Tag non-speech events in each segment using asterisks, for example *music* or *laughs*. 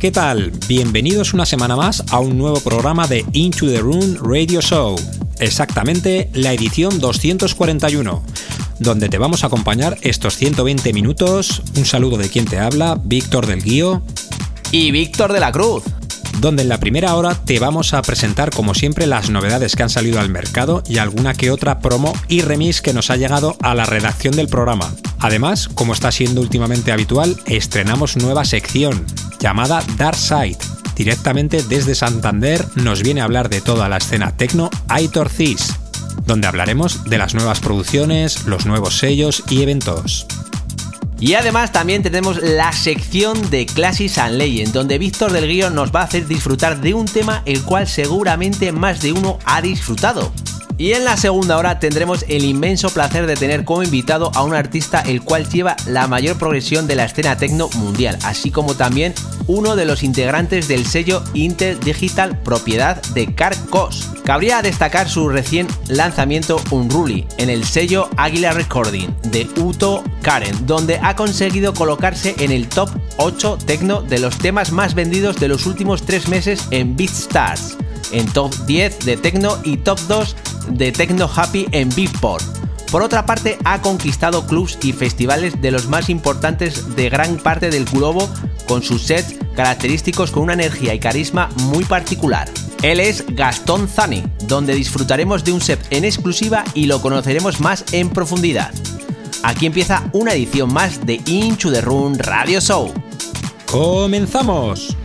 ¿Qué tal? Bienvenidos una semana más a un nuevo programa de Into the Room Radio Show. Exactamente la edición 241, donde te vamos a acompañar estos 120 minutos. Un saludo de quien te habla, Víctor del Guío. Y Víctor de la Cruz donde en la primera hora te vamos a presentar como siempre las novedades que han salido al mercado y alguna que otra promo y remix que nos ha llegado a la redacción del programa. Además, como está siendo últimamente habitual, estrenamos nueva sección llamada Dark Side. Directamente desde Santander nos viene a hablar de toda la escena techno Aitor Cis, donde hablaremos de las nuevas producciones, los nuevos sellos y eventos. Y además también tenemos la sección de Classics and Legends, donde Víctor del Guío nos va a hacer disfrutar de un tema el cual seguramente más de uno ha disfrutado. Y en la segunda hora tendremos el inmenso placer de tener como invitado a un artista el cual lleva la mayor progresión de la escena techno mundial, así como también uno de los integrantes del sello Inter Digital propiedad de Carcos. Cabría destacar su recién lanzamiento Unruly en el sello Águila Recording de Uto Karen, donde ha conseguido colocarse en el top 8 techno de los temas más vendidos de los últimos 3 meses en BeatStars en top 10 de techno y top 2 de Techno Happy en Beatport. Por otra parte, ha conquistado clubs y festivales de los más importantes de gran parte del globo con sus sets característicos con una energía y carisma muy particular. Él es Gastón Zani, donde disfrutaremos de un set en exclusiva y lo conoceremos más en profundidad. Aquí empieza una edición más de Into the Room Radio Show. ¡Comenzamos!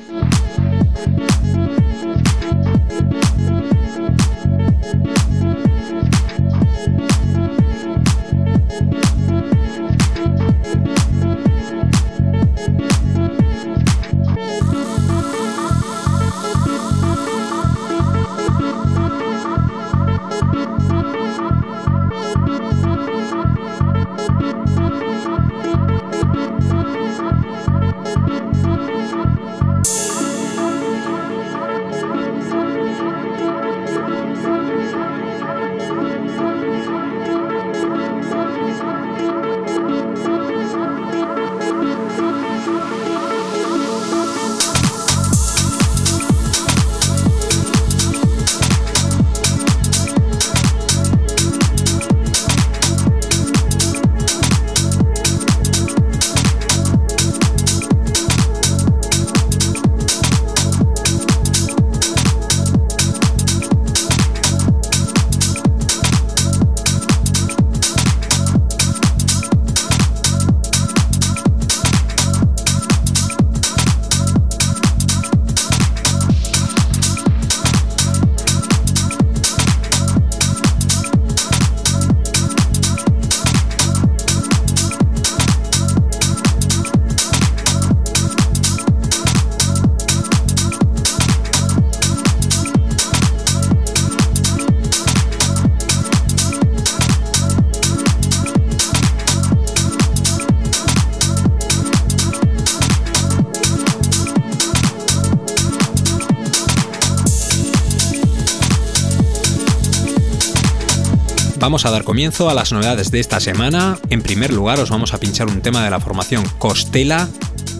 Vamos a dar comienzo a las novedades de esta semana. En primer lugar os vamos a pinchar un tema de la formación Costela.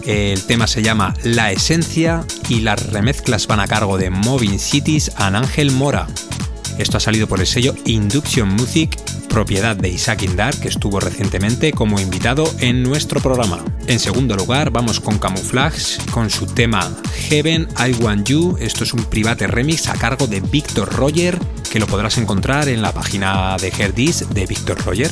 El tema se llama La Esencia y las remezclas van a cargo de Moving Cities and Ángel Mora. Esto ha salido por el sello Induction Music, propiedad de Isaac Indar, que estuvo recientemente como invitado en nuestro programa. En segundo lugar, vamos con Camouflage, con su tema Heaven I Want You. Esto es un private remix a cargo de Victor Roger, que lo podrás encontrar en la página de Herdis de Victor Roger.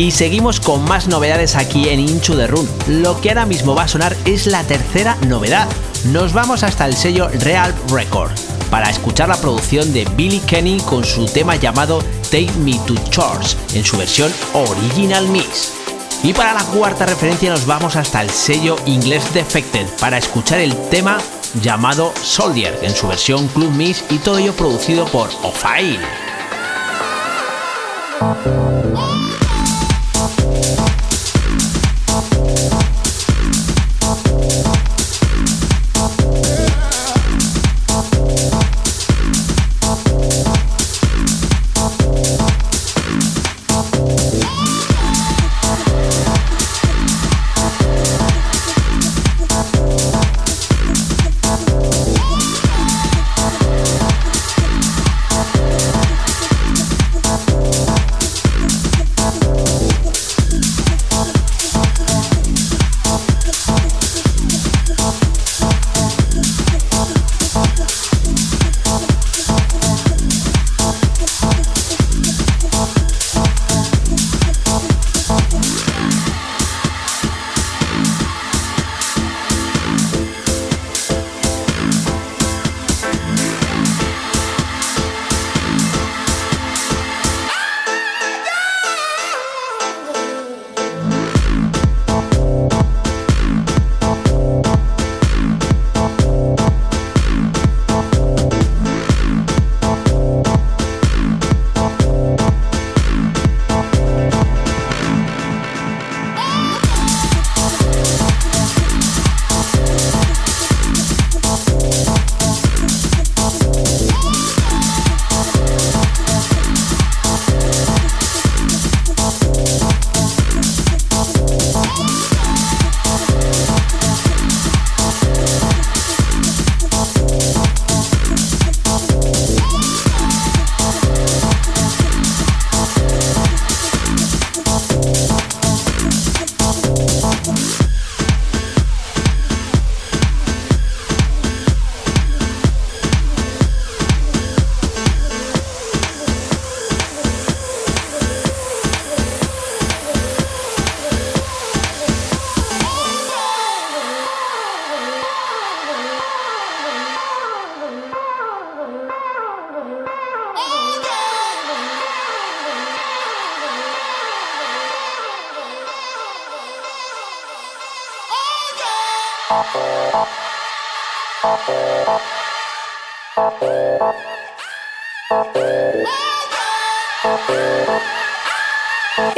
Y seguimos con más novedades aquí en Inchu de Run. Lo que ahora mismo va a sonar es la tercera novedad. Nos vamos hasta el sello Real Record para escuchar la producción de Billy Kenny con su tema llamado Take Me to Church en su versión Original Mix. Y para la cuarta referencia nos vamos hasta el sello inglés Defected para escuchar el tema llamado Soldier en su versión Club Mix y todo ello producido por Ofail.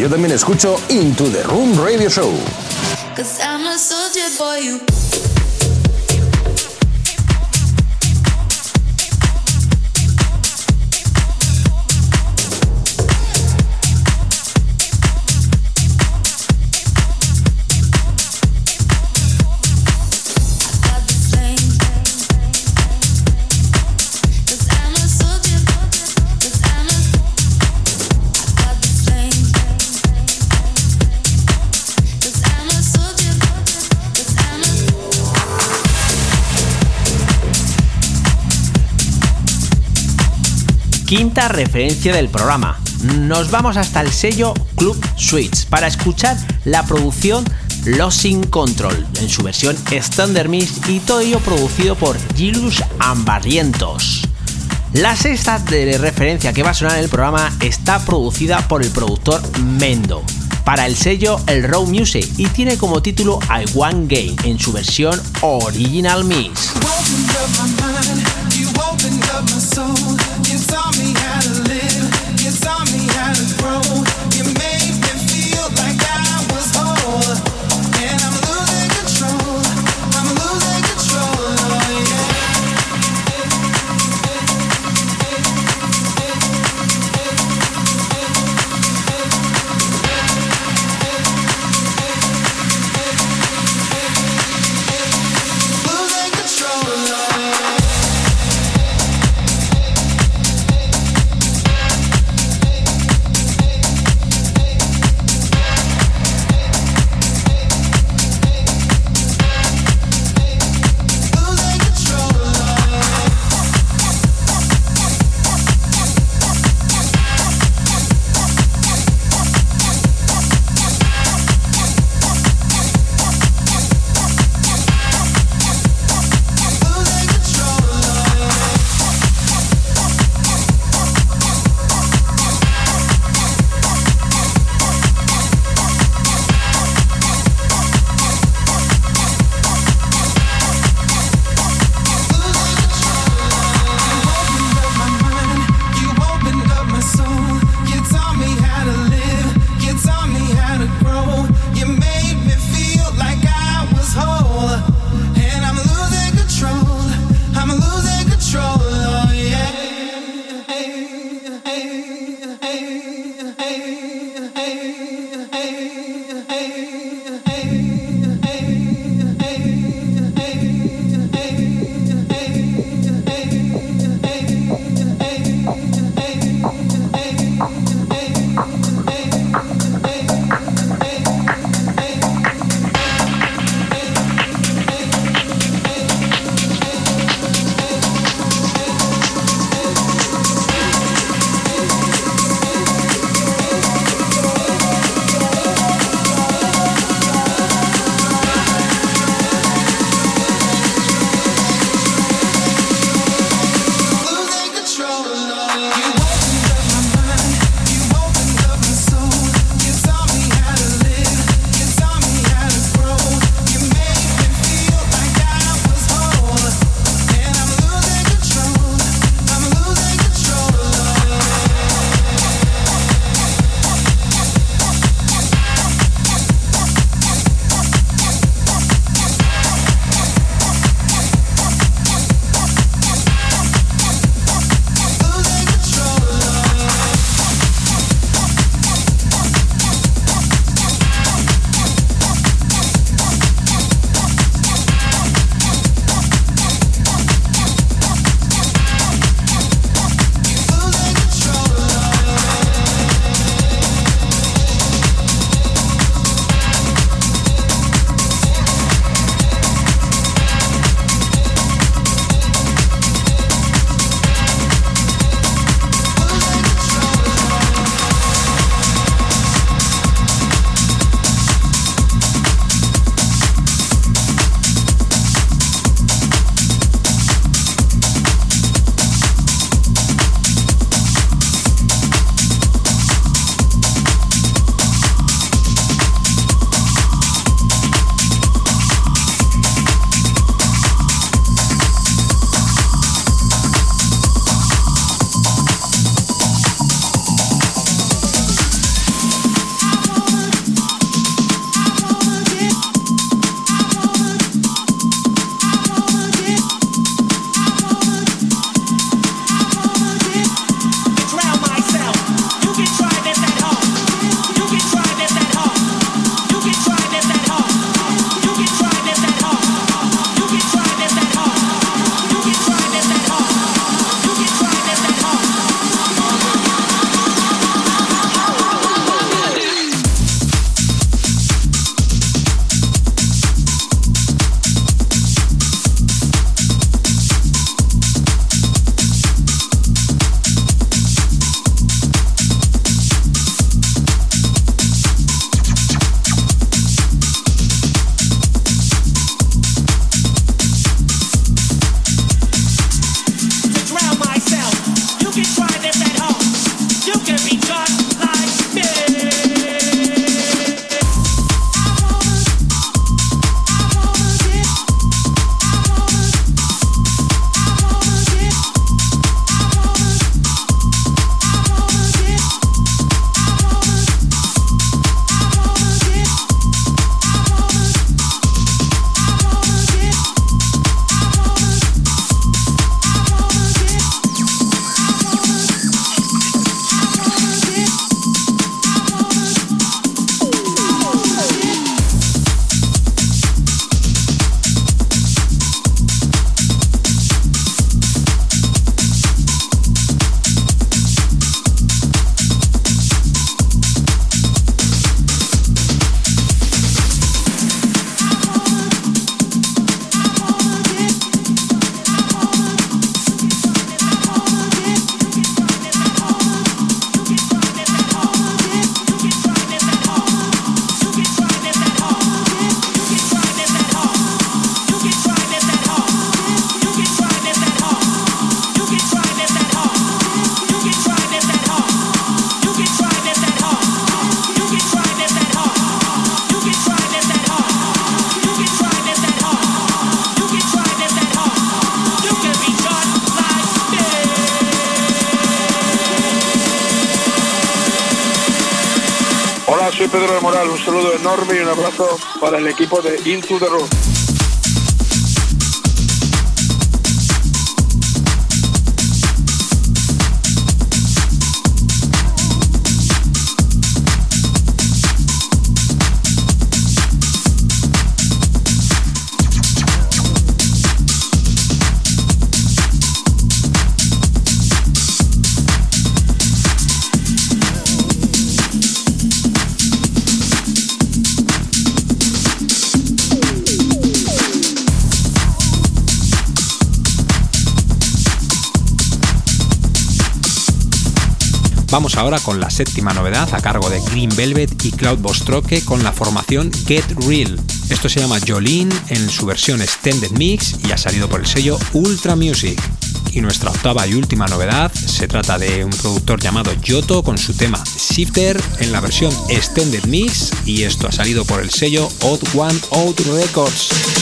Yo también escucho Into the Room Radio Show. Quinta referencia del programa. Nos vamos hasta el sello Club Suites para escuchar la producción Losing Control en su versión Standard Mix y todo ello producido por Gilus Ambarrientos. La sexta de referencia que va a sonar en el programa está producida por el productor Mendo para el sello El Raw Music y tiene como título I Want Game en su versión Original Mix. El equipo de Into the Road. Ahora con la séptima novedad a cargo de Green Velvet y Cloud Bostroque con la formación Get Real. Esto se llama Jolene en su versión Extended Mix y ha salido por el sello Ultra Music. Y nuestra octava y última novedad se trata de un productor llamado Yoto con su tema Shifter en la versión Extended Mix y esto ha salido por el sello Odd One Out Records.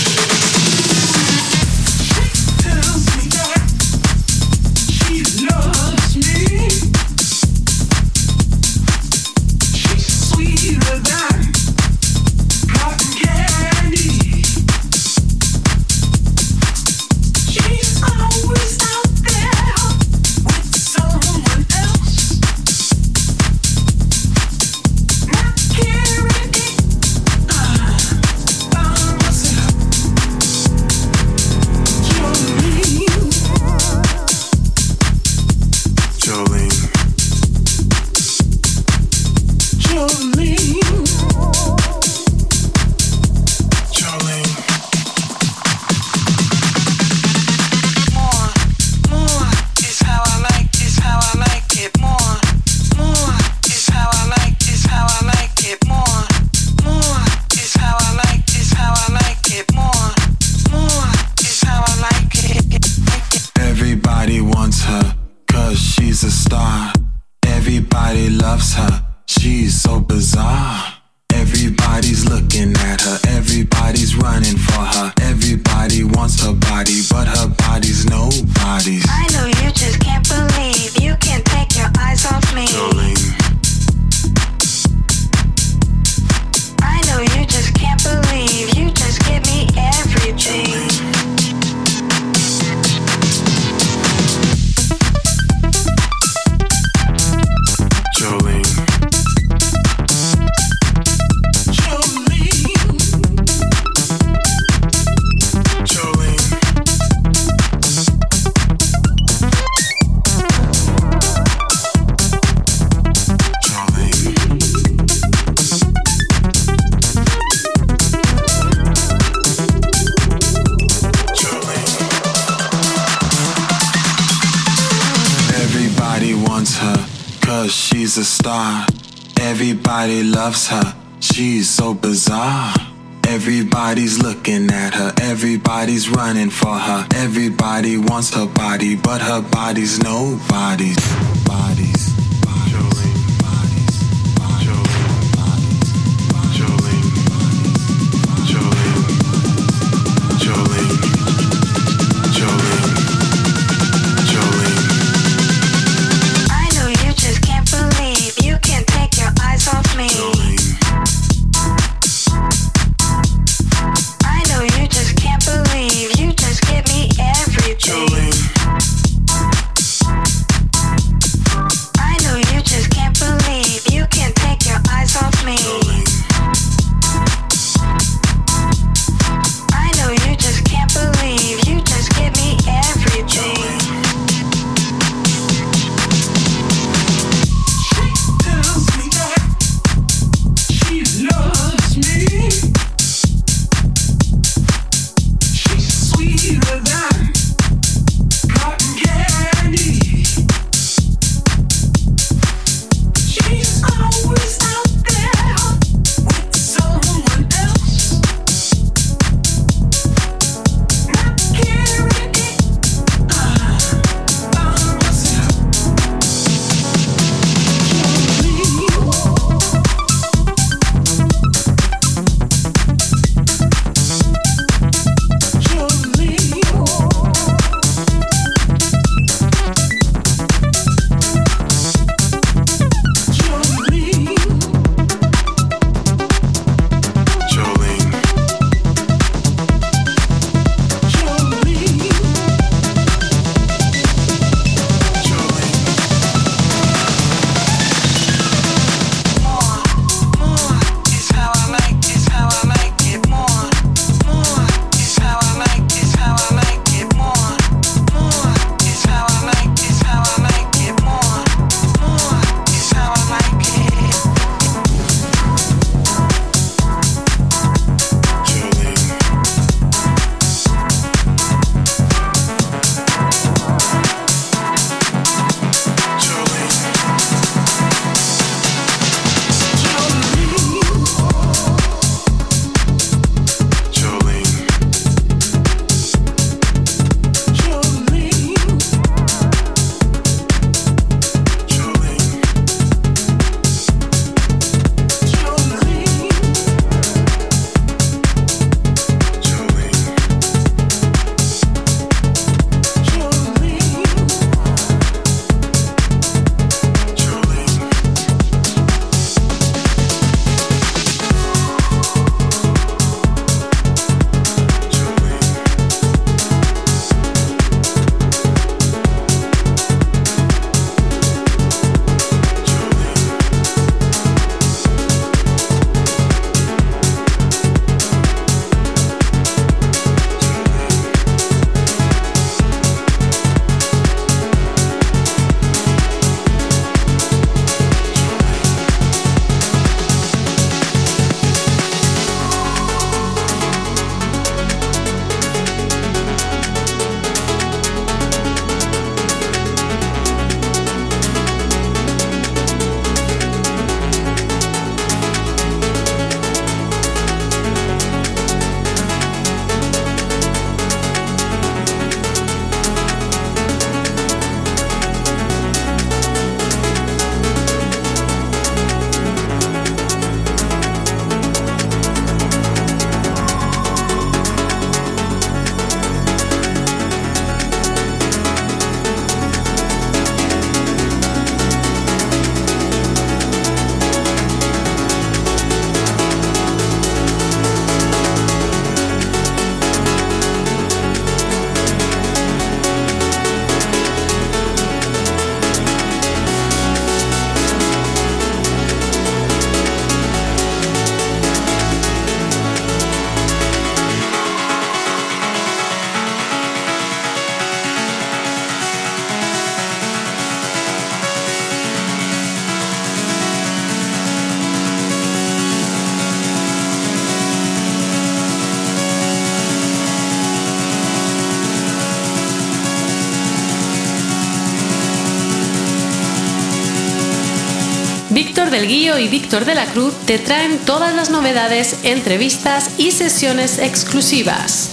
Del Guío y Víctor de la Cruz te traen todas las novedades, entrevistas y sesiones exclusivas.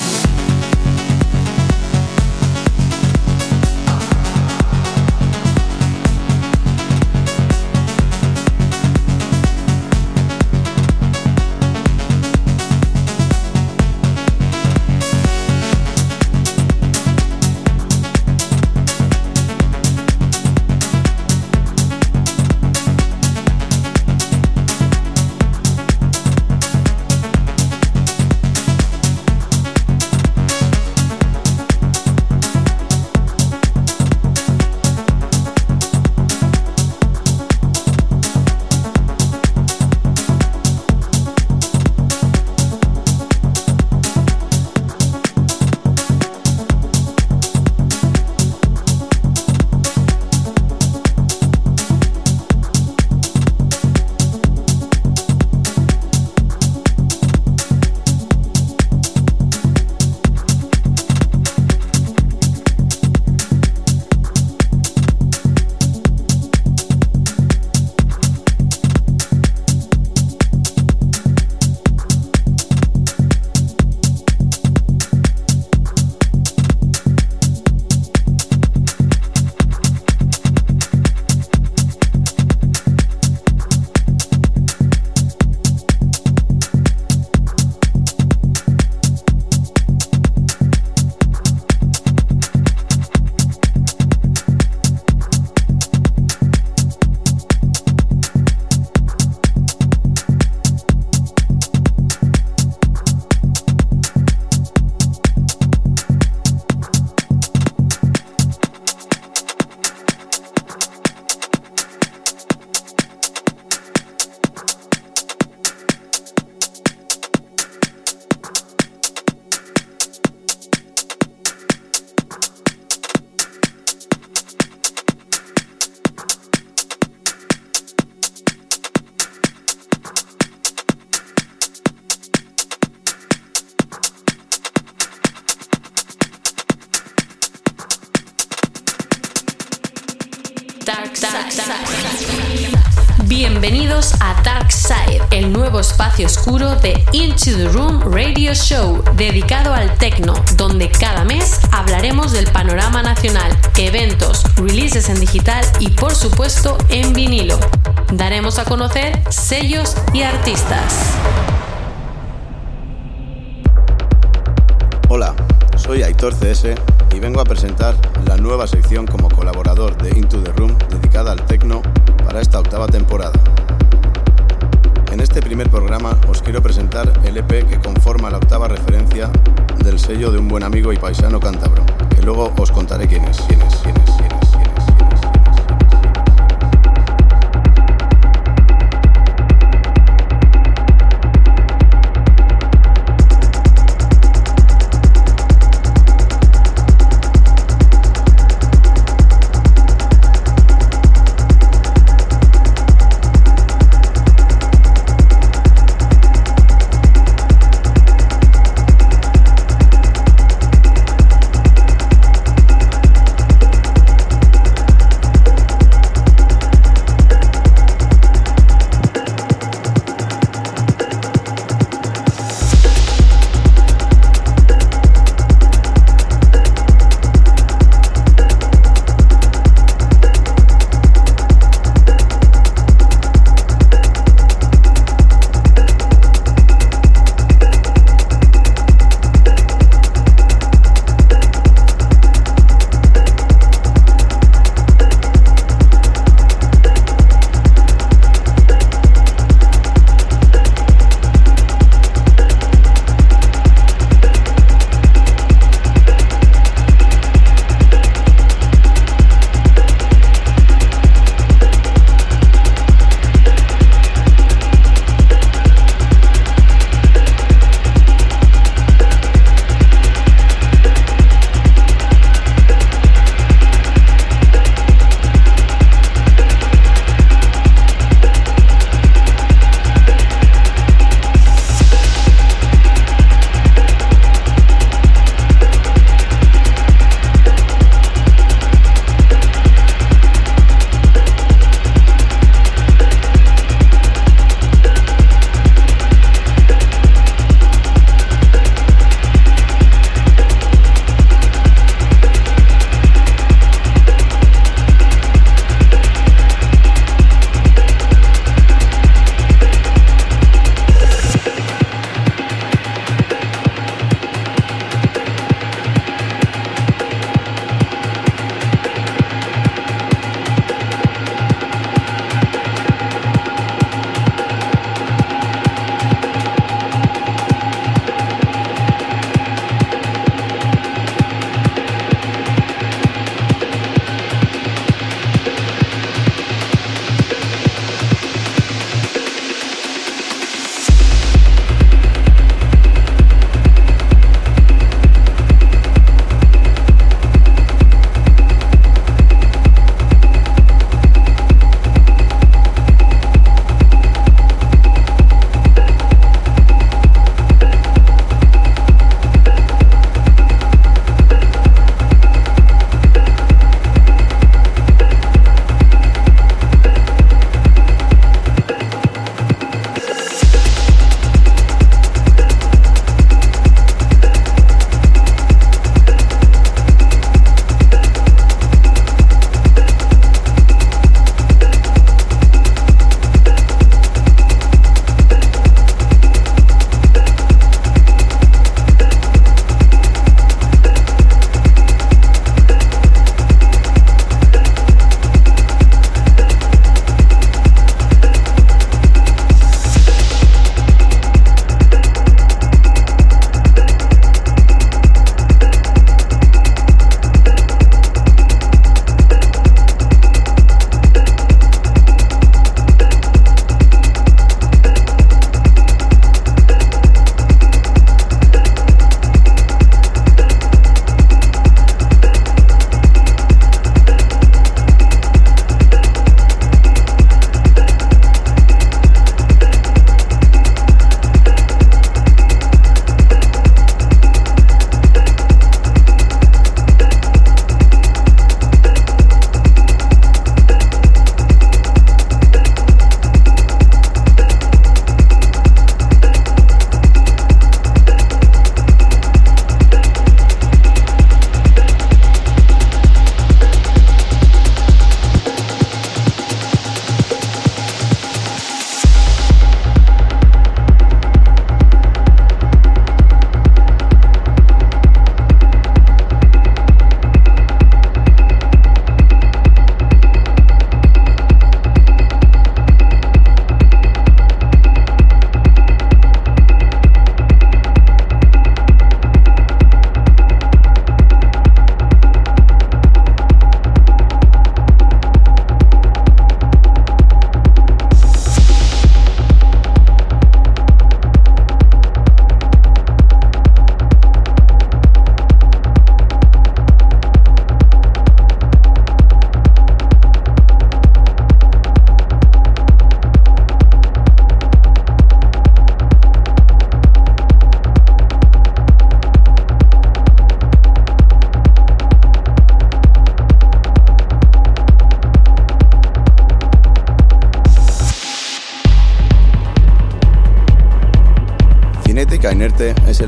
sellos y artistas.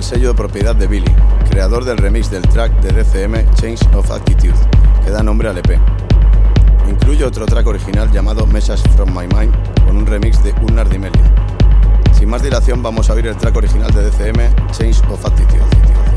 Sello de propiedad de Billy, creador del remix del track de DCM Change of Attitude, que da nombre al EP. Incluye otro track original llamado Message from My Mind, con un remix de Unnar Dimelia. Sin más dilación, vamos a oír el track original de DCM Change of Attitude.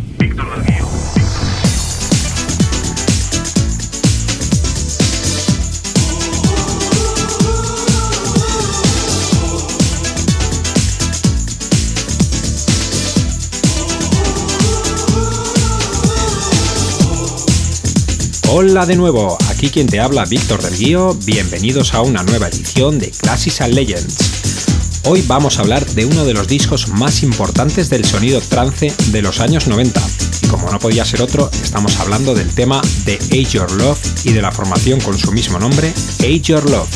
Hola de nuevo, aquí quien te habla Víctor del Guío, bienvenidos a una nueva edición de Classics and Legends. Hoy vamos a hablar de uno de los discos más importantes del sonido trance de los años 90. Y como no podía ser otro, estamos hablando del tema de Age Your Love y de la formación con su mismo nombre, Age Your Love.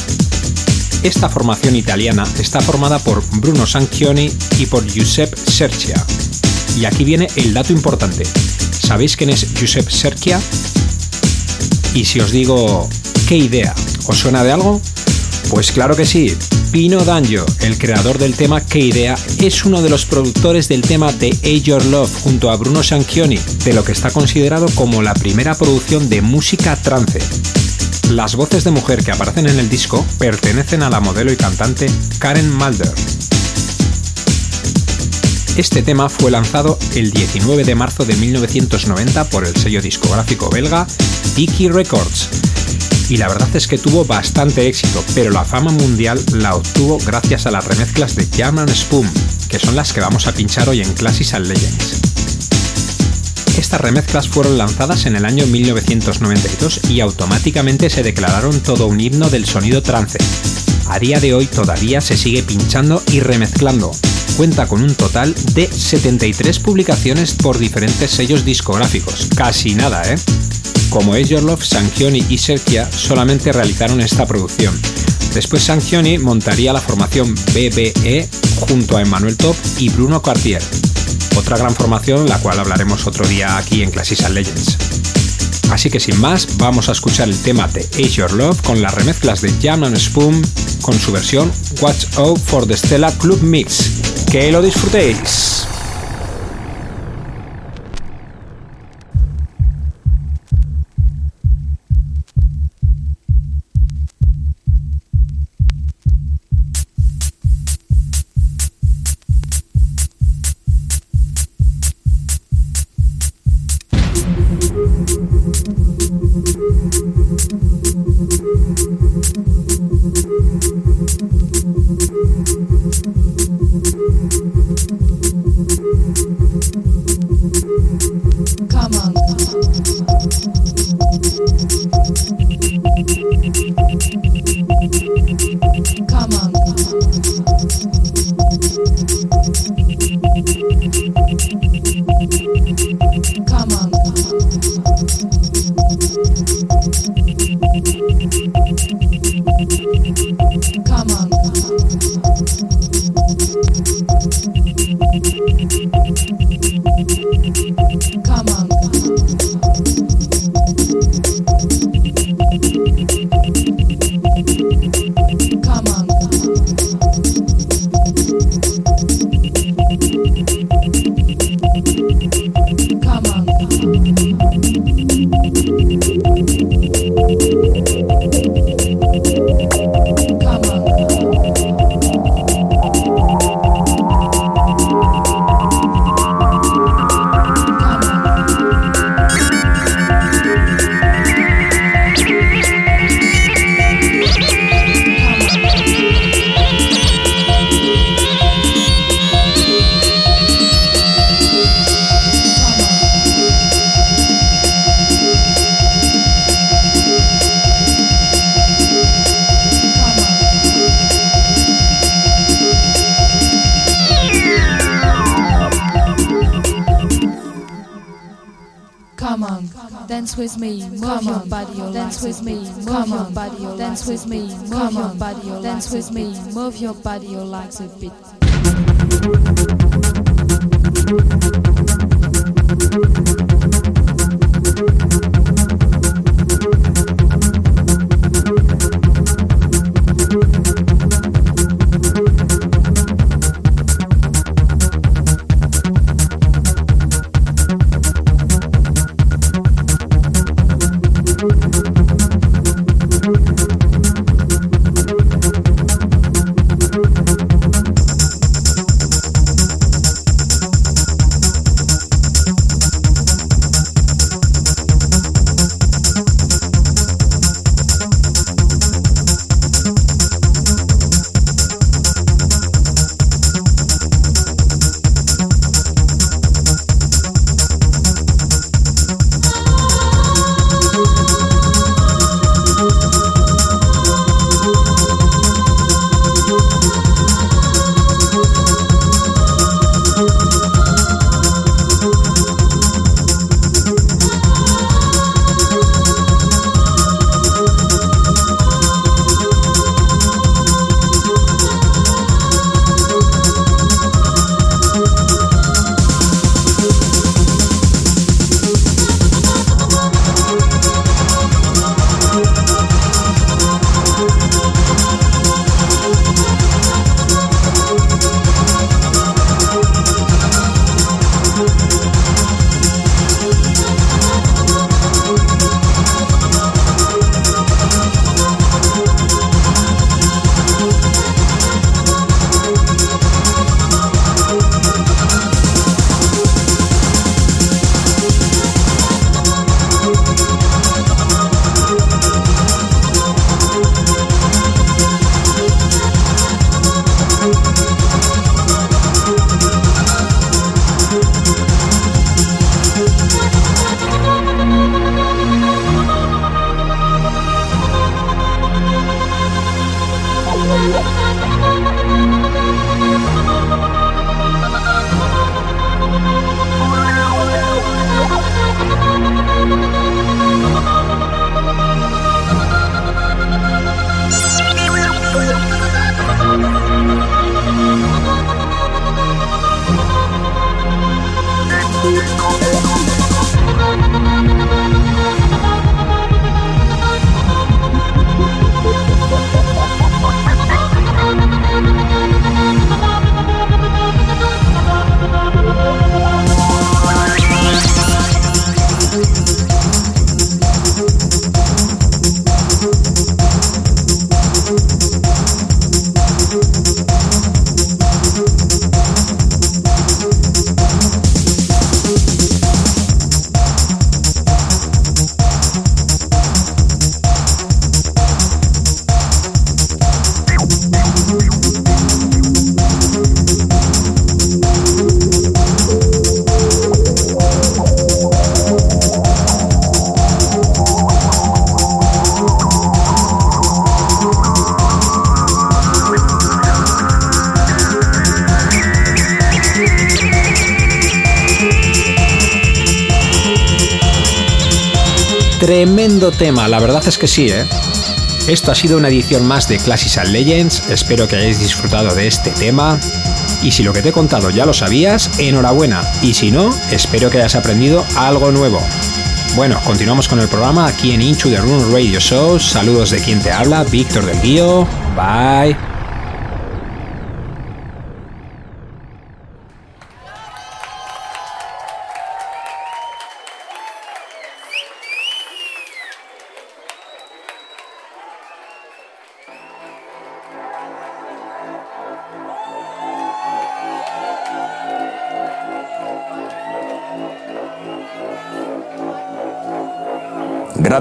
Esta formación italiana está formada por Bruno Sanchioni y por Giuseppe Sercia. Y aquí viene el dato importante. ¿Sabéis quién es Giuseppe Sercia? Y si os digo, ¿qué idea? ¿Os suena de algo? Pues claro que sí. Pino Danjo, el creador del tema ¿Qué idea? es uno de los productores del tema de Age Your Love junto a Bruno Sanchioni, de lo que está considerado como la primera producción de música trance. Las voces de mujer que aparecen en el disco pertenecen a la modelo y cantante Karen Mulder. Este tema fue lanzado el 19 de marzo de 1990 por el sello discográfico belga Dicky Records. Y la verdad es que tuvo bastante éxito, pero la fama mundial la obtuvo gracias a las remezclas de German Spoon, que son las que vamos a pinchar hoy en Classics and Legends. Estas remezclas fueron lanzadas en el año 1992 y automáticamente se declararon todo un himno del sonido trance. A día de hoy todavía se sigue pinchando y remezclando, cuenta con un total de 73 publicaciones por diferentes sellos discográficos. Casi nada, ¿eh? Como Love, Sanchioni y Serkia solamente realizaron esta producción. Después Sanchioni montaría la formación BBE junto a Emmanuel Top y Bruno Cartier. Otra gran formación, la cual hablaremos otro día aquí en Classics and Legends. Así que sin más, vamos a escuchar el tema de Age Your Love con las remezclas de Jam and Spoon con su versión Watch Out for the Stella Club Mix. Que lo disfrutéis. Body, your es que sí, ¿eh? Esto ha sido una edición más de Classics and Legends, espero que hayáis disfrutado de este tema. Y si lo que te he contado ya lo sabías, enhorabuena. Y si no, espero que hayas aprendido algo nuevo. Bueno, continuamos con el programa aquí en Into the Room Radio Show. Saludos de quien te habla, Víctor del Guío. Bye.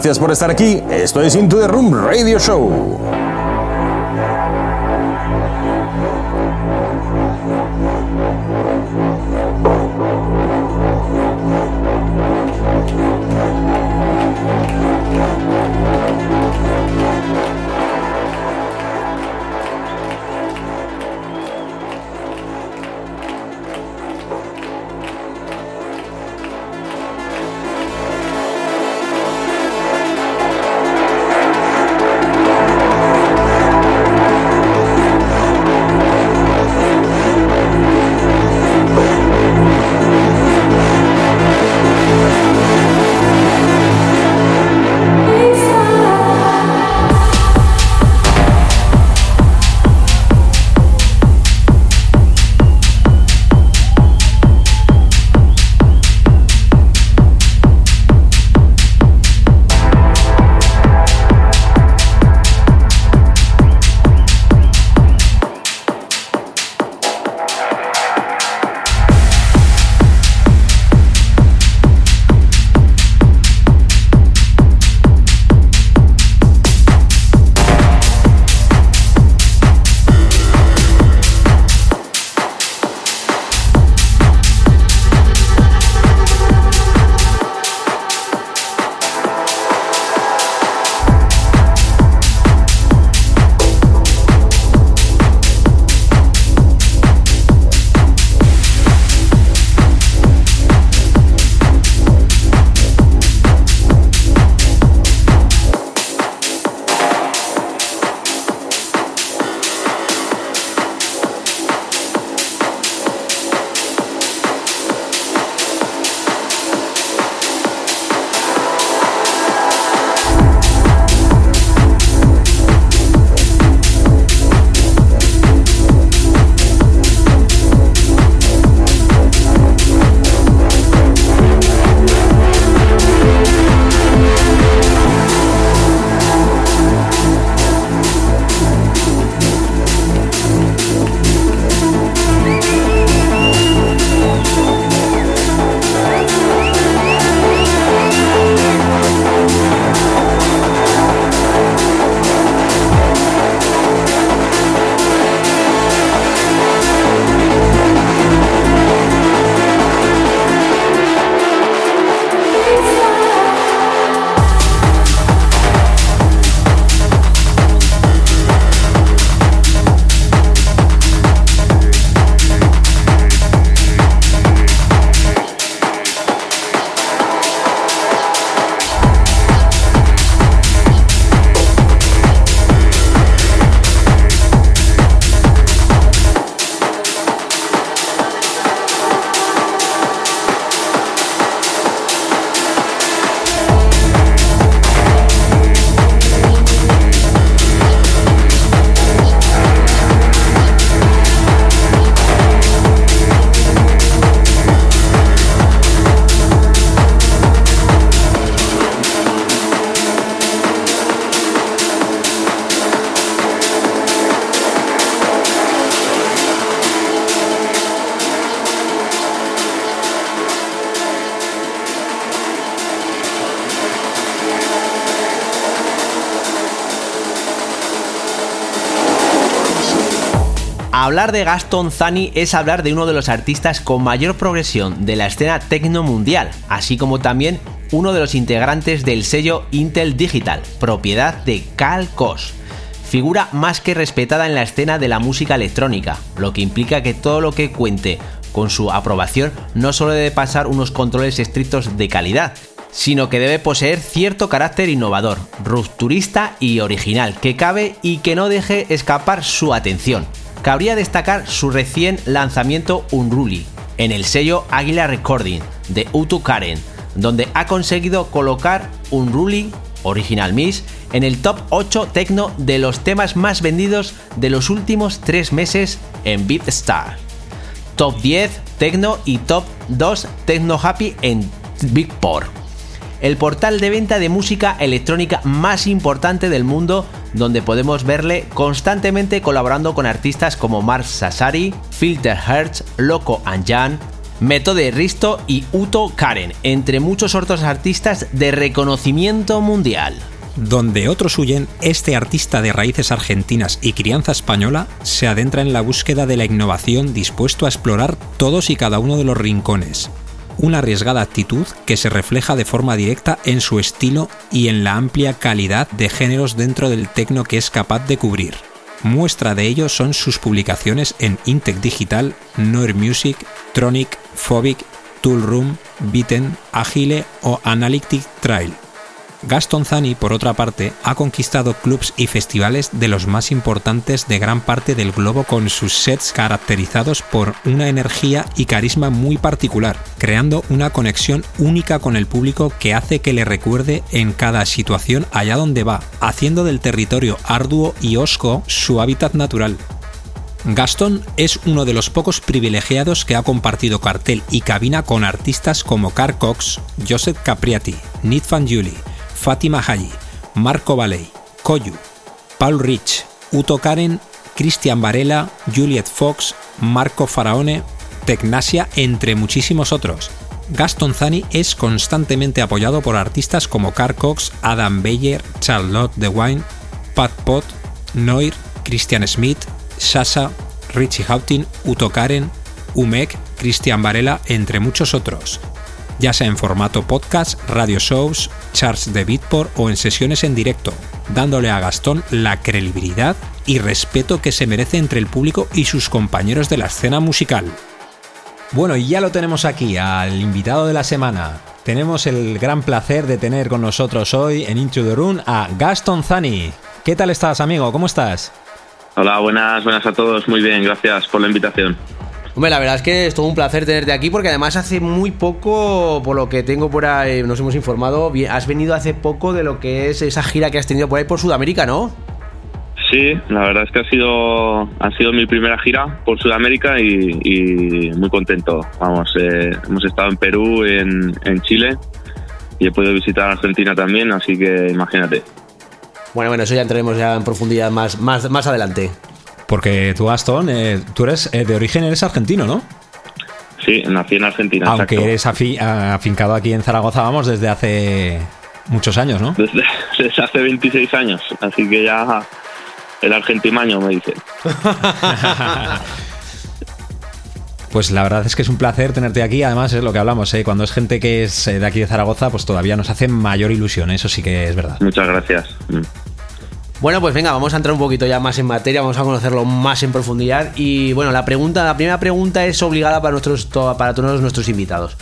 Gracias por estar aquí. Esto es Into the Room Radio Show. Hablar de Gaston Zani es hablar de uno de los artistas con mayor progresión de la escena tecno mundial, así como también uno de los integrantes del sello Intel Digital, propiedad de Cal Kos. Figura más que respetada en la escena de la música electrónica, lo que implica que todo lo que cuente con su aprobación no solo debe pasar unos controles estrictos de calidad, sino que debe poseer cierto carácter innovador, rupturista y original, que cabe y que no deje escapar su atención. Cabría destacar su recién lanzamiento Unruly, en el sello Águila Recording de Utu Karen, donde ha conseguido colocar Unruly Original Miss en el top 8 techno de los temas más vendidos de los últimos 3 meses en BeatStar. Top 10 techno y top 2 techno happy en Beatport. El portal de venta de música electrónica más importante del mundo donde podemos verle constantemente colaborando con artistas como Mark Sassari, Filter Hertz, Loco and Jan, Método Risto y Uto Karen, entre muchos otros artistas de reconocimiento mundial. Donde otros huyen, este artista de raíces argentinas y crianza española se adentra en la búsqueda de la innovación dispuesto a explorar todos y cada uno de los rincones. Una arriesgada actitud que se refleja de forma directa en su estilo y en la amplia calidad de géneros dentro del tecno que es capaz de cubrir. Muestra de ello son sus publicaciones en Intec Digital, Noir Music, Tronic, Phobic, Tool Room, Beaten, Agile o Analytic Trail. Gaston Zani, por otra parte, ha conquistado clubs y festivales de los más importantes de gran parte del globo con sus sets caracterizados por una energía y carisma muy particular, creando una conexión única con el público que hace que le recuerde en cada situación allá donde va, haciendo del territorio arduo y osco su hábitat natural. Gaston es uno de los pocos privilegiados que ha compartido cartel y cabina con artistas como Carl Cox, Joseph Capriati, Nid Van Julie, Fatima Haji, Marco Valey, Koyu, Paul Rich, Uto Karen, Christian Varela, Juliet Fox, Marco Faraone, Tecnasia, entre muchísimos otros. Gaston Zani es constantemente apoyado por artistas como Carl Cox, Adam Beyer, Charlotte DeWine, Pat Pot, Noir, Christian Smith, Sasa, Richie Houghton, Uto Karen, Umek, Christian Varela, entre muchos otros ya sea en formato podcast, radio shows, charts de Beatport o en sesiones en directo, dándole a Gastón la credibilidad y respeto que se merece entre el público y sus compañeros de la escena musical. Bueno, y ya lo tenemos aquí, al invitado de la semana. Tenemos el gran placer de tener con nosotros hoy en Into the Room a Gaston Zani. ¿Qué tal estás, amigo? ¿Cómo estás? Hola, buenas, buenas a todos. Muy bien, gracias por la invitación. Hombre, la verdad es que es todo un placer tenerte aquí porque además hace muy poco, por lo que tengo por ahí, nos hemos informado, has venido hace poco de lo que es esa gira que has tenido por ahí por Sudamérica, ¿no? Sí, la verdad es que ha sido, ha sido mi primera gira por Sudamérica y, muy contento. Vamos, eh, hemos estado en Perú, en, en Chile y he podido visitar Argentina también, así que imagínate. Bueno, bueno, eso ya entraremos ya en profundidad más, más, más adelante. Porque tú, Aston, eh, tú eres eh, de origen, eres argentino, ¿no? Sí, nací en Argentina. Aunque eres afincado aquí en Zaragoza, vamos, desde hace muchos años, ¿no? Desde, *laughs* hace 26 años, así que ya el argentimaño me dice. *laughs* Pues la verdad es que es un placer tenerte aquí. Además, es lo que hablamos, ¿eh? cuando es gente que es de aquí de Zaragoza, pues todavía nos hace mayor ilusión. Eso sí que es verdad. Muchas gracias. Bueno, pues venga, vamos a entrar un poquito ya más en materia, vamos a conocerlo más en profundidad. Y bueno, la pregunta, la primera pregunta es obligada para nuestros para todos nuestros invitados.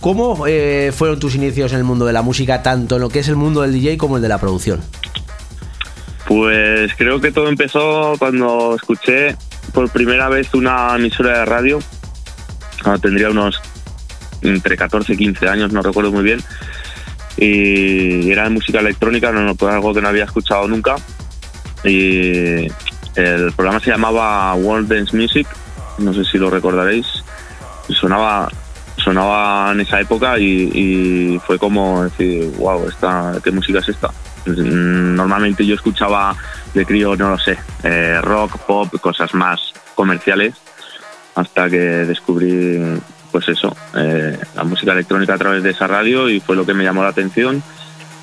¿Cómo eh, fueron tus inicios en el mundo de la música, tanto en lo que es el mundo del DJ como el de la producción? Pues creo que todo empezó cuando escuché por primera vez una emisora de radio. Cuando tendría unos entre 14 y 15 años, no recuerdo muy bien y era de música electrónica, no, no, algo que no había escuchado nunca. Y el programa se llamaba World Dance Music, no sé si lo recordaréis. Sonaba, sonaba en esa época y, fue como decir, wow, esta, ¿qué música es esta? Normalmente yo escuchaba de crío, no lo sé, eh, rock, pop, cosas más comerciales, hasta que descubrí pues eso, eh, la música electrónica a través de esa radio y fue lo que me llamó la atención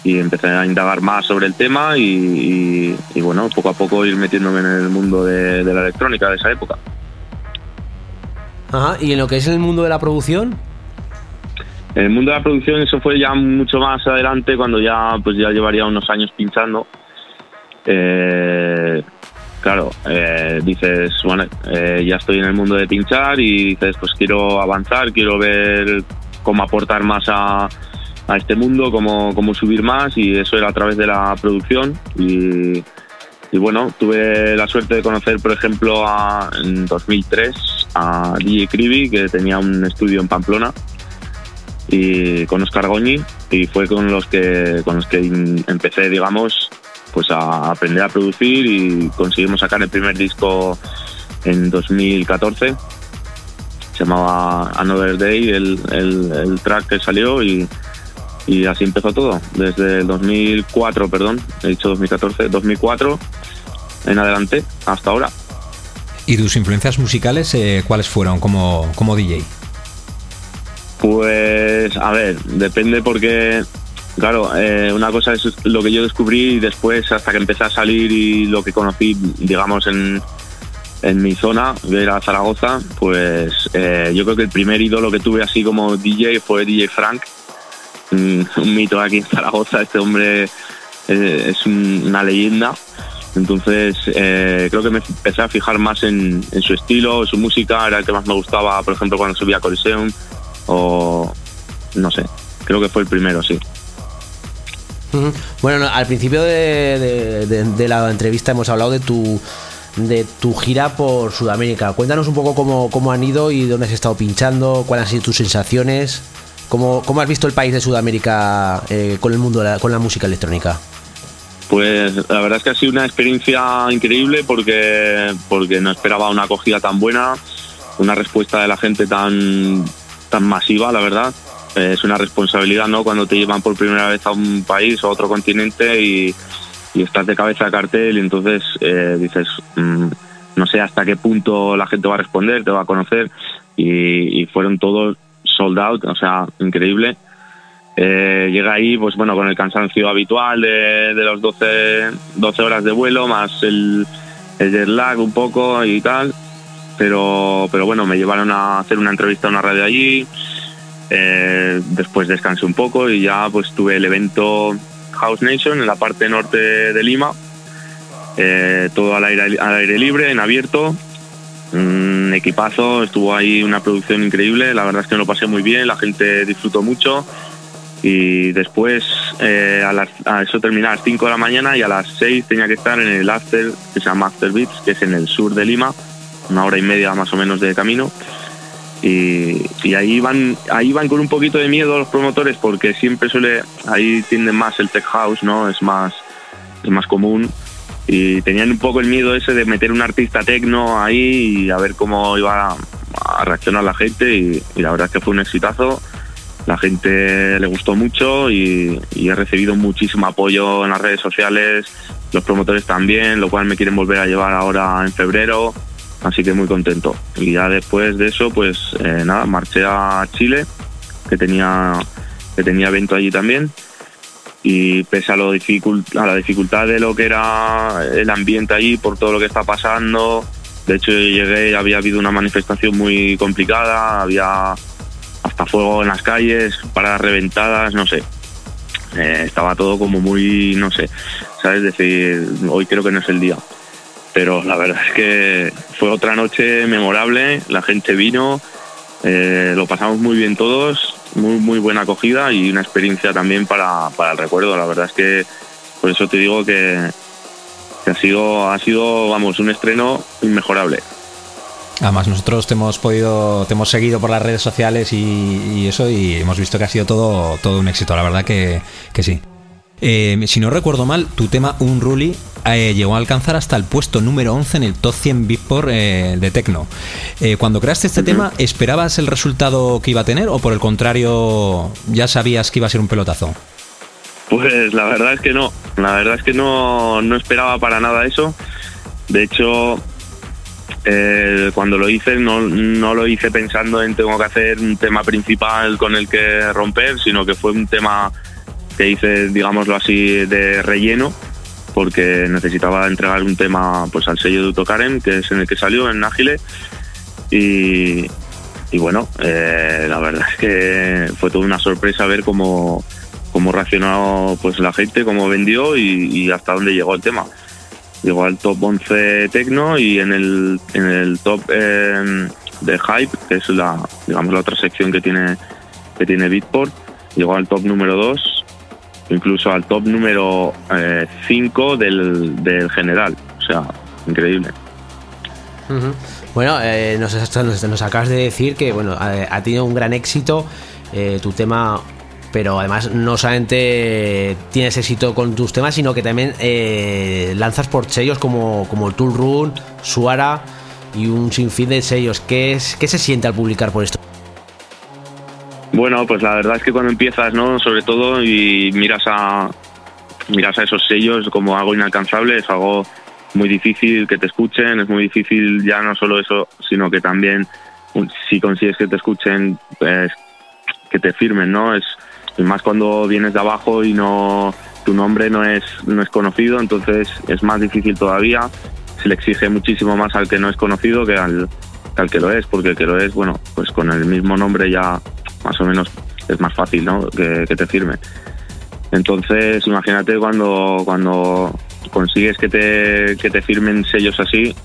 y empecé a indagar más sobre el tema y, y- y, bueno, poco a poco ir metiéndome en el mundo de, de la electrónica de esa época. Ajá, y en lo que es el mundo de la producción, En el mundo de la producción eso fue ya mucho más adelante cuando ya pues ya llevaría unos años pinchando. Eh, claro, eh, dices, bueno, eh, ya estoy en el mundo de pinchar y dices, pues quiero avanzar, quiero ver cómo aportar más a, a este mundo, cómo, cómo subir más y eso era a través de la producción. Y, bueno, tuve la suerte de conocer, por ejemplo, a- en 2003 a DJ Cribi, que tenía un estudio en Pamplona y con Oscar Goñi y fue con los que con los que empecé digamos pues a aprender a producir y conseguimos sacar el primer disco en 2014 se llamaba Another Day el, el- el track que salió y, y así empezó todo desde el 2004 perdón he dicho 2014 2004 en adelante hasta ahora ¿Y tus influencias musicales eh, cuáles fueron como, como DJ? Pues, a ver, depende porque, claro, eh, una cosa es lo que yo descubrí y después hasta que empecé a salir y lo que conocí, digamos, en, en mi zona, que era Zaragoza, pues eh, yo creo que el primer ídolo que tuve así como DJ fue DJ Frank, un, mito aquí en Zaragoza, este hombre eh, es un- una leyenda. Entonces eh, creo que me empecé a fijar más en, su estilo, su música, era el que más me gustaba, por ejemplo, cuando subía a Coliseum o no sé, creo que fue el primero, sí. Bueno, no, al principio de la entrevista hemos hablado de tu de tu gira por Sudamérica. Cuéntanos un poco cómo, cómo han ido y dónde has estado pinchando, cuáles han sido tus sensaciones, cómo, cómo has visto el país de Sudamérica eh, con el mundo la, con la música electrónica. Pues la verdad es que ha sido una experiencia increíble porque, porque no esperaba una acogida tan buena, una respuesta de la gente tan, tan masiva, la verdad. Es una responsabilidad, ¿no? Cuando te llevan por primera vez a un país o a otro continente y, y estás de cabeza de cartel y entonces eh, dices, mm, no sé hasta qué punto la gente va a responder, te va a conocer y, y fueron todos sold out, o sea, increíble. Eh, llega ahí, pues bueno, con el cansancio habitual de, de los 12, 12 horas de vuelo, más el, el jet lag un poco y tal. Pero, pero bueno, me llevaron a hacer una entrevista a una radio allí. Eh, después descansé un poco y ya pues tuve el evento House Nation en la parte norte de Lima. Eh, todo al aire, al aire libre, en abierto. Equipazo, estuvo ahí una producción increíble. La verdad es que me lo pasé muy bien, la gente disfrutó mucho y después eh, a, eso terminar a las 5 de la mañana y a las 6 tenía que estar en el After, que se llama After Beats, que es en el sur de Lima, una hora y media más o menos de camino. Y, y ahí van ahí van con un poquito de miedo los promotores porque siempre suele ahí tienden más el tech house no es más es más común y tenían un poco el miedo ese de meter un artista tecno ahí y a ver cómo iba a, reaccionar la gente y, y la verdad es que fue un exitazo la gente le gustó mucho y, y he recibido muchísimo apoyo en las redes sociales, los promotores también, lo cual me quieren volver a llevar ahora en febrero, así que muy contento. Y ya después de eso, pues eh, nada, marché a Chile, que tenía, que tenía evento allí también, y pese a, lo dificult- a la dificultad de lo que era el ambiente allí, por todo lo que está pasando, de hecho llegué y había habido una manifestación muy complicada, había hasta fuego en las calles, paradas reventadas, no sé. Eh, estaba todo como muy, no sé, ¿sabes? Decir, hoy creo que no es el día. Pero la verdad es que fue otra noche memorable, la gente vino, eh, lo pasamos muy bien todos, muy, muy buena acogida y una experiencia también para, para el recuerdo. La verdad es que por eso te digo que, que ha sido, ha sido, vamos, un estreno inmejorable. Además, nosotros te hemos podido, te hemos seguido por las redes sociales y, y eso, y hemos visto que ha sido todo, todo un éxito, la verdad que, que sí. Eh, si no recuerdo mal, tu tema Unruly eh, llegó a alcanzar hasta el puesto número 11 en el top 100 Beatport eh, de Tecno. Eh, cuando creaste este tema, ¿esperabas el resultado que iba a tener o por el contrario ya sabías que iba a ser un pelotazo? Pues la verdad es que no, la verdad es que no, no esperaba para nada eso. De hecho, eh, cuando lo hice no, no lo hice pensando en tengo que hacer un tema principal con el que romper, sino que fue un tema que hice, digámoslo así, de relleno, porque necesitaba entregar un tema pues al sello de Utokaren, que es en el que salió, en Ágile. Y, y bueno, eh, la verdad es que fue toda una sorpresa ver cómo, cómo reaccionó pues, la gente, cómo vendió y, hasta dónde llegó el tema. Llegó al top 11 Tecno y en el, en el top eh, de Hype, que es la, digamos, la otra sección que tiene, que tiene Beatport, llegó al top número 2, incluso al top número 5 eh, del, del general. O sea, increíble. Bueno, eh, nos, acabas de decir que bueno ha, tenido un gran éxito eh, tu tema, pero además no solamente tienes éxito con tus temas, sino que también lanzas por sellos como, como el Tool Run, Suara y un sinfín de sellos. ¿Qué, es, ¿Qué se siente al publicar por esto? Bueno, pues la verdad es que cuando empiezas, ¿no? Sobre todo y miras a miras a esos sellos como algo inalcanzable, es algo muy difícil que te escuchen, es muy difícil ya no solo eso, sino que también si consigues que te escuchen, pues, que te firmen, ¿no? Es, más cuando vienes de abajo y no tu nombre no es no es conocido, entonces es más difícil todavía. Se le exige muchísimo más al que no es conocido que al, que al que lo es, porque el que lo es, bueno, pues con el mismo nombre ya más o menos es más fácil ¿no? que, te firme. Entonces, imagínate cuando, cuando consigues que te, que te firmen sellos así,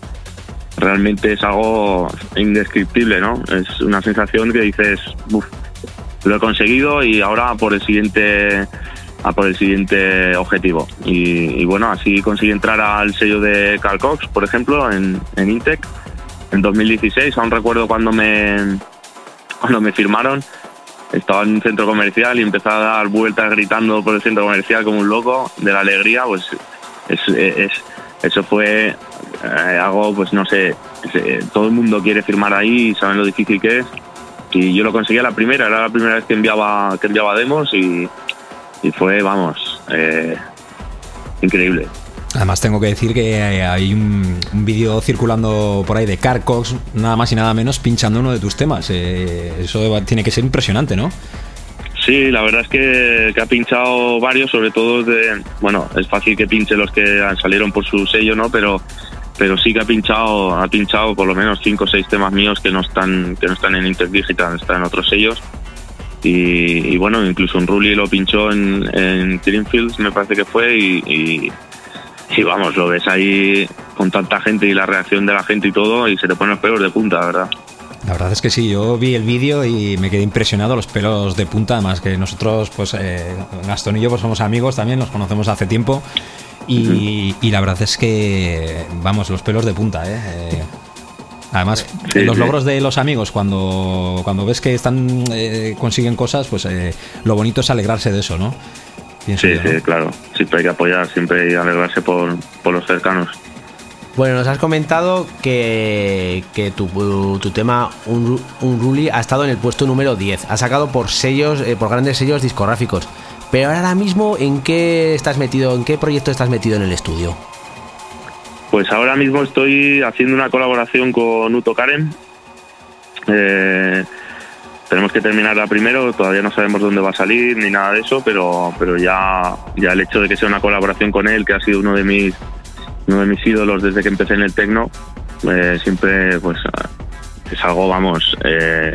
realmente es algo indescriptible, ¿no? Es una sensación que dices, Uf, lo he conseguido y ahora por el siguiente a por el siguiente objetivo. Y, bueno, así conseguí entrar al sello de Carl Cox, por ejemplo, en, en Intec en 2016. Aún recuerdo cuando me, cuando me firmaron estaba en un centro comercial y empezaba a dar vueltas gritando por el centro comercial como un loco de la alegría, pues es, eso fue eh, algo, pues no sé, eh, todo el mundo quiere firmar ahí y saben lo difícil que es. Y yo lo conseguí a la primera, era la primera vez que enviaba, que enviaba demos y, y fue, vamos, eh, increíble. Además tengo que decir que eh, hay un, vídeo circulando por ahí de Carcox, nada más y nada menos, pinchando uno de tus temas. Eh, eso tiene que ser impresionante, ¿no? Sí, la verdad es que, ha pinchado varios, sobre todo de... Bueno, es fácil que pinche los que salieron por su sello, ¿no? Pero pero sí que ha pinchado ha pinchado por lo menos cinco o seis temas míos que no están que no están en Interdigital, están en otros sellos. Y, bueno, incluso un Rulli lo pinchó en, en me parece que fue, y vamos, lo ves ahí con tanta gente y la reacción de la gente y todo y se te ponen los pelos de punta, ¿verdad? La verdad es que sí, yo vi el vídeo y me quedé impresionado, los pelos de punta, además que nosotros, pues eh, Gastón y yo pues somos amigos también, nos conocemos hace tiempo y, la verdad es que, vamos, los pelos de punta, ¿eh? eh además, los logros de los amigos, cuando, cuando ves que están eh, consiguen cosas, pues lo bonito es alegrarse de eso, ¿no? Sí, sí, claro. Siempre hay que apoyar, siempre hay que alegrarse por, los cercanos. Bueno, nos has comentado que, que tu, tu, tema, un, un Ruli, ha estado en el puesto número 10. Ha sacado por sellos, eh, por grandes sellos discográficos. Pero ahora mismo, ¿en qué estás metido? ¿En qué proyecto estás metido en el estudio? Pues ahora mismo estoy haciendo una colaboración con Uto Karen. Eh, tenemos que terminarla primero, todavía no sabemos dónde va a salir ni nada de eso, pero, pero ya, ya el hecho de que sea una colaboración con él, que ha sido uno de mis, uno de mis ídolos desde que empecé en el tecno, eh, siempre pues es algo, vamos, eh,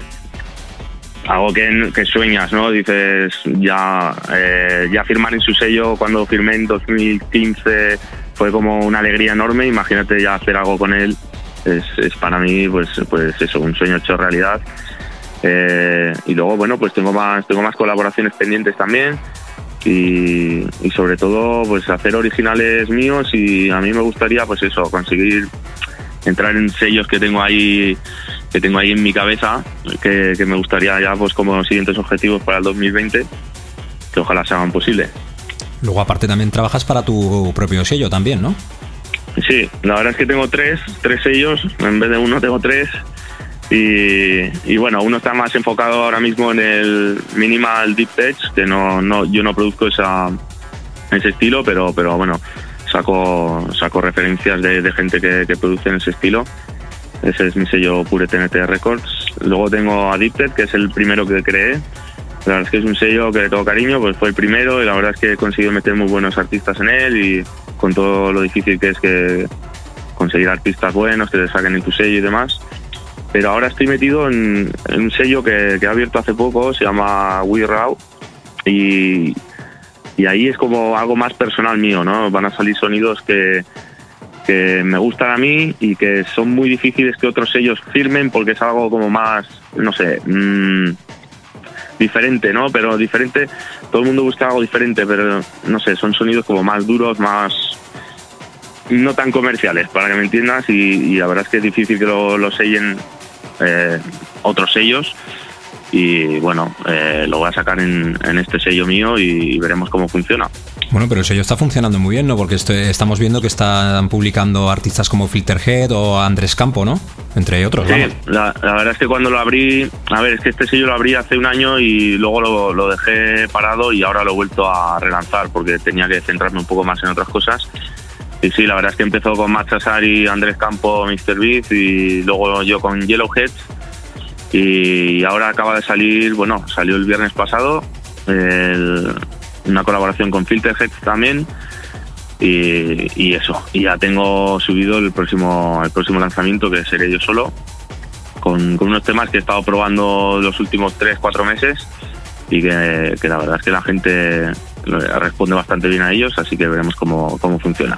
algo que, que, sueñas, ¿no? Dices, ya, eh, ya firmar en su sello cuando firmé en 2015 fue como una alegría enorme, imagínate ya hacer algo con él, es, es para mí pues, pues eso, un sueño hecho realidad eh, y luego, bueno, pues tengo más, tengo más colaboraciones pendientes también. Y, sobre todo, pues hacer originales míos y a mí me gustaría, pues eso, conseguir entrar en sellos que tengo ahí que tengo ahí en mi cabeza que, me gustaría ya pues como siguientes objetivos para el 2020 que ojalá se hagan posible luego aparte también trabajas para tu propio sello también ¿no? Sí, la verdad es que tengo tres, tres sellos, en vez de uno tengo tres y, bueno, uno está más enfocado ahora mismo en el minimal deep tech, que no, no yo no produzco esa, ese estilo, pero, pero bueno, saco, saco referencias de, gente que, produce en ese estilo. Ese es mi sello Pure TNT Records. Luego tengo Addicted, que es el primero que creé, La verdad es que es un sello que le tengo cariño, pues fue el primero y la verdad es que he conseguido meter muy buenos artistas en él y con todo lo difícil que es que conseguir artistas buenos que te saquen en tu sello y demás. Pero ahora estoy metido en, un sello que, ha abierto hace poco, se llama We Raw y, y ahí es como algo más personal mío, ¿no? Van a salir sonidos que, que me gustan a mí y que son muy difíciles que otros sellos firmen porque es algo como más, no sé, mmm, diferente, ¿no? Pero diferente, todo el mundo busca algo diferente, pero no sé, son sonidos como más duros, más no tan comerciales, para que me entiendas, y, la verdad es que es difícil que lo, sellen eh, otros sellos. Y bueno, eh, lo voy a sacar en, este sello mío y veremos cómo funciona. Bueno, pero el sello está funcionando muy bien, ¿no? Porque estamos viendo que están publicando artistas como Filterhead o Andrés Campo, ¿no? Entre otros. Sí, la, verdad es que cuando lo abrí, a ver, es que este sello lo abrí hace un año y luego lo, dejé parado y ahora lo he vuelto a relanzar porque tenía que centrarme un poco más en otras cosas. Y sí, la verdad es que empezó con Matt Andrés Campo, Mr. Beat y luego yo con Yellowhead. Y ahora acaba de salir, bueno, salió el viernes pasado una colaboración con Filterhead también. Y, eso, y ya tengo subido el próximo, el próximo lanzamiento que seré yo solo, con, unos temas que he estado probando los últimos 3-4 meses y que, la verdad es que la gente responde bastante bien a ellos, así que veremos cómo, cómo funciona.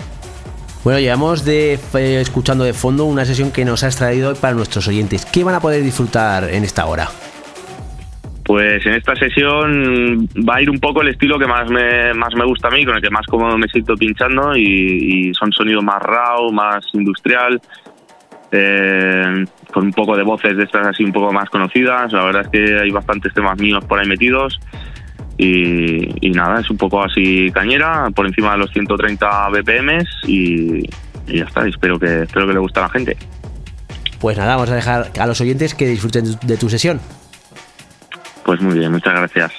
Bueno, llevamos de, eh, escuchando de fondo una sesión que nos has traído para nuestros oyentes. ¿Qué van a poder disfrutar en esta hora? Pues en esta sesión va a ir un poco el estilo que más me, más me gusta a mí, con el que más cómodo me siento pinchando y, son sonidos más raw, más industrial, eh, con un poco de voces de estas así un poco más conocidas. La verdad es que hay bastantes temas míos por ahí metidos y, nada, es un poco así cañera, por encima de los 130 BPM y, y ya está. Espero que, espero que le guste a la gente. Pues nada, vamos a dejar a los oyentes que disfruten de tu sesión. Pues muy bien, muchas gracias.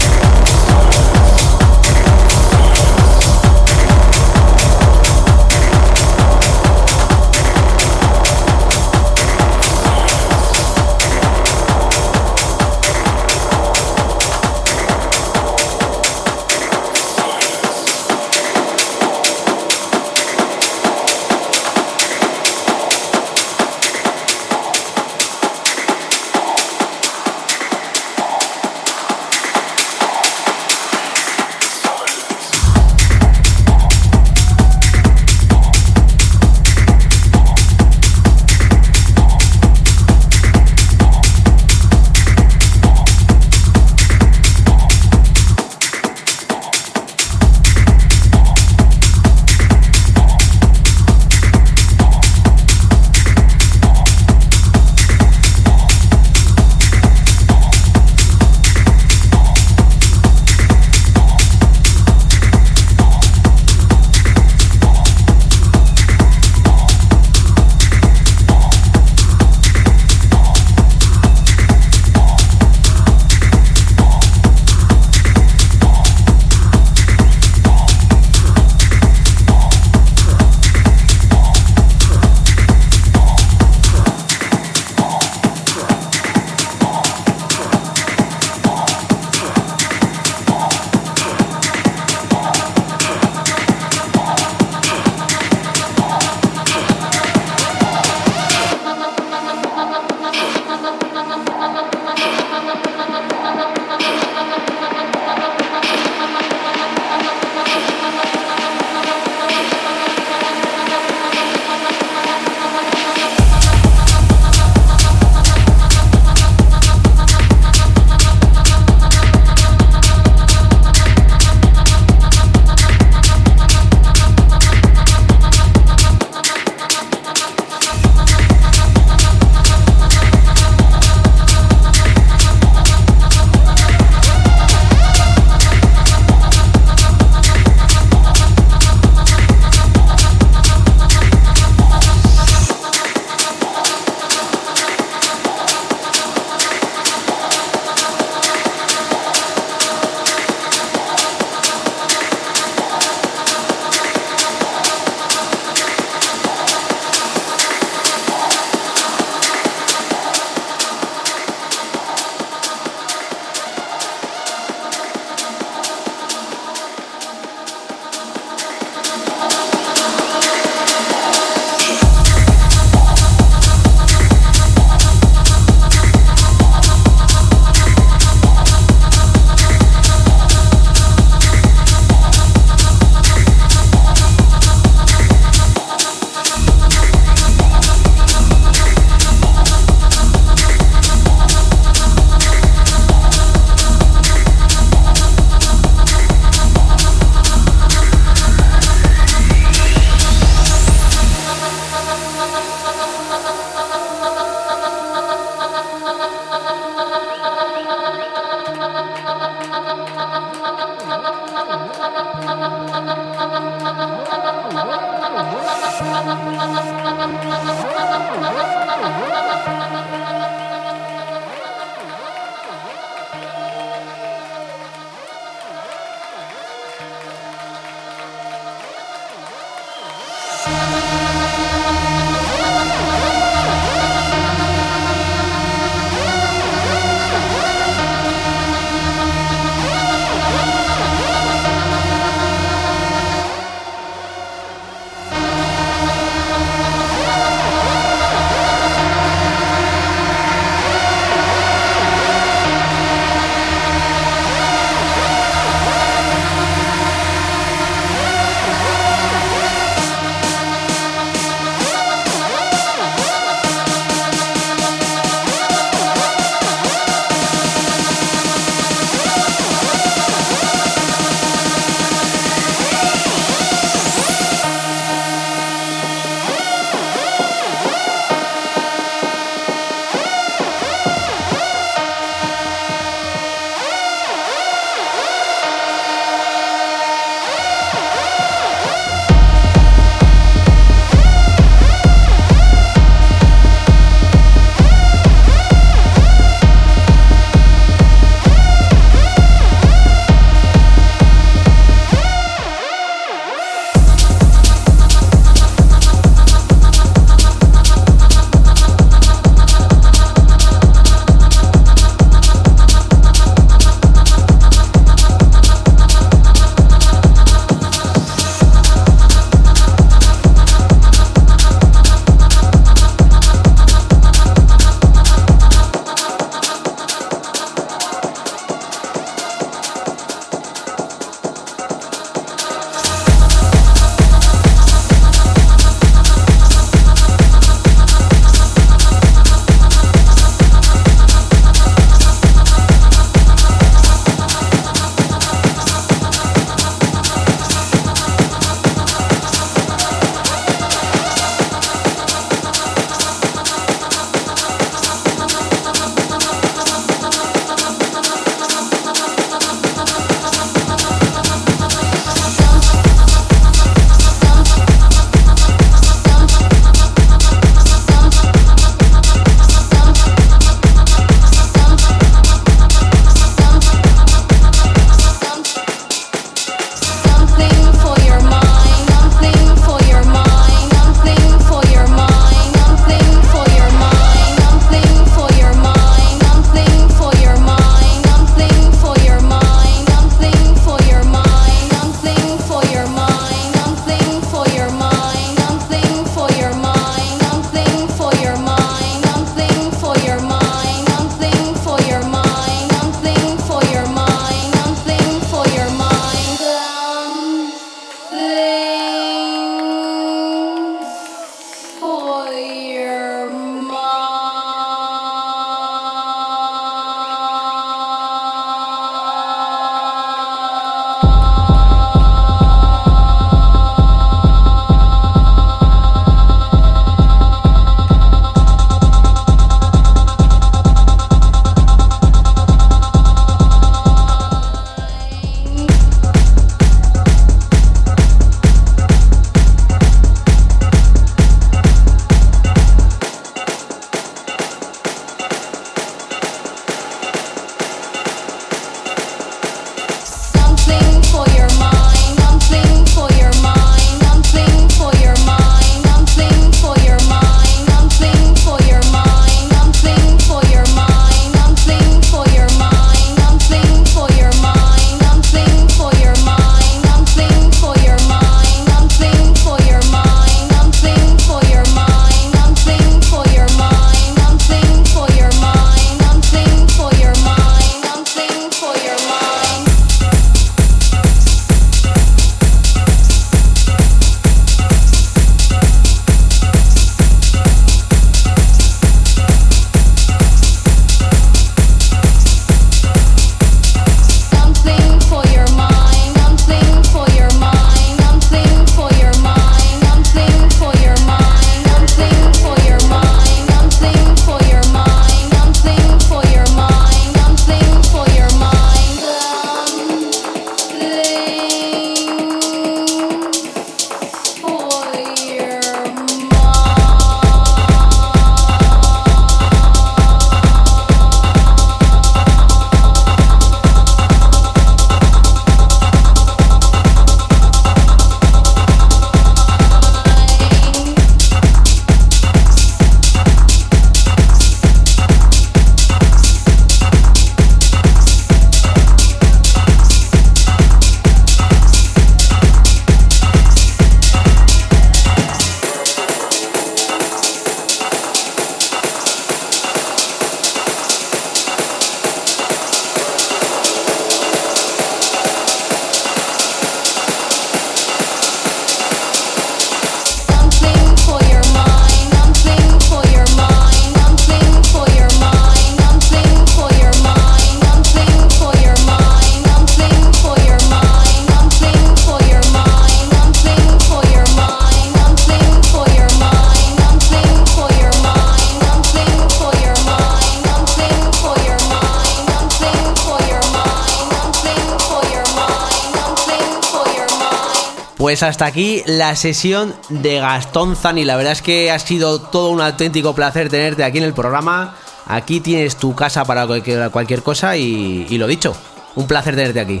Pues hasta aquí la sesión de Gastón Zani. La verdad es que ha sido todo un auténtico placer tenerte aquí en el programa. Aquí tienes tu casa para cualquier, cosa y, lo dicho, un placer tenerte aquí.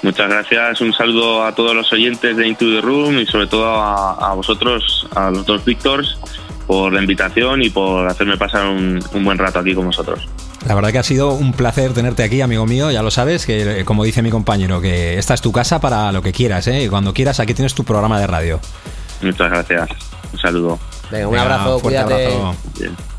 Muchas gracias, un saludo a todos los oyentes de Into Room y sobre todo a, vosotros, a los dos Víctors, por la invitación y por hacerme pasar un buen rato aquí con vosotros. La verdad que ha sido un placer tenerte aquí, amigo mío. Ya lo sabes, que eh, como dice mi compañero, que esta es tu casa para lo que quieras, ¿eh? Y cuando quieras, aquí tienes tu programa de radio. Muchas gracias. Un saludo. Venga, un Venga, abrazo, fuerte cuídate. abrazo.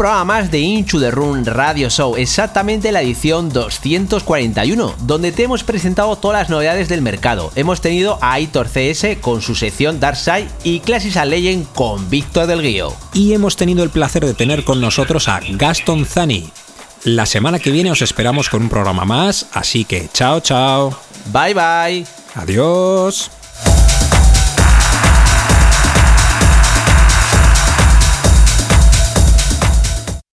Programa más de Into the Room Radio Show, exactamente la edición 241, donde te hemos presentado todas las novedades del mercado. Hemos tenido a Aitor CS con su sección Darkside y Classics and Legend con Víctor del Guío. Y hemos tenido el placer de tener con nosotros a Gaston Zani. La semana que viene os esperamos con un programa más, así que chao chao. Bye bye. Adiós.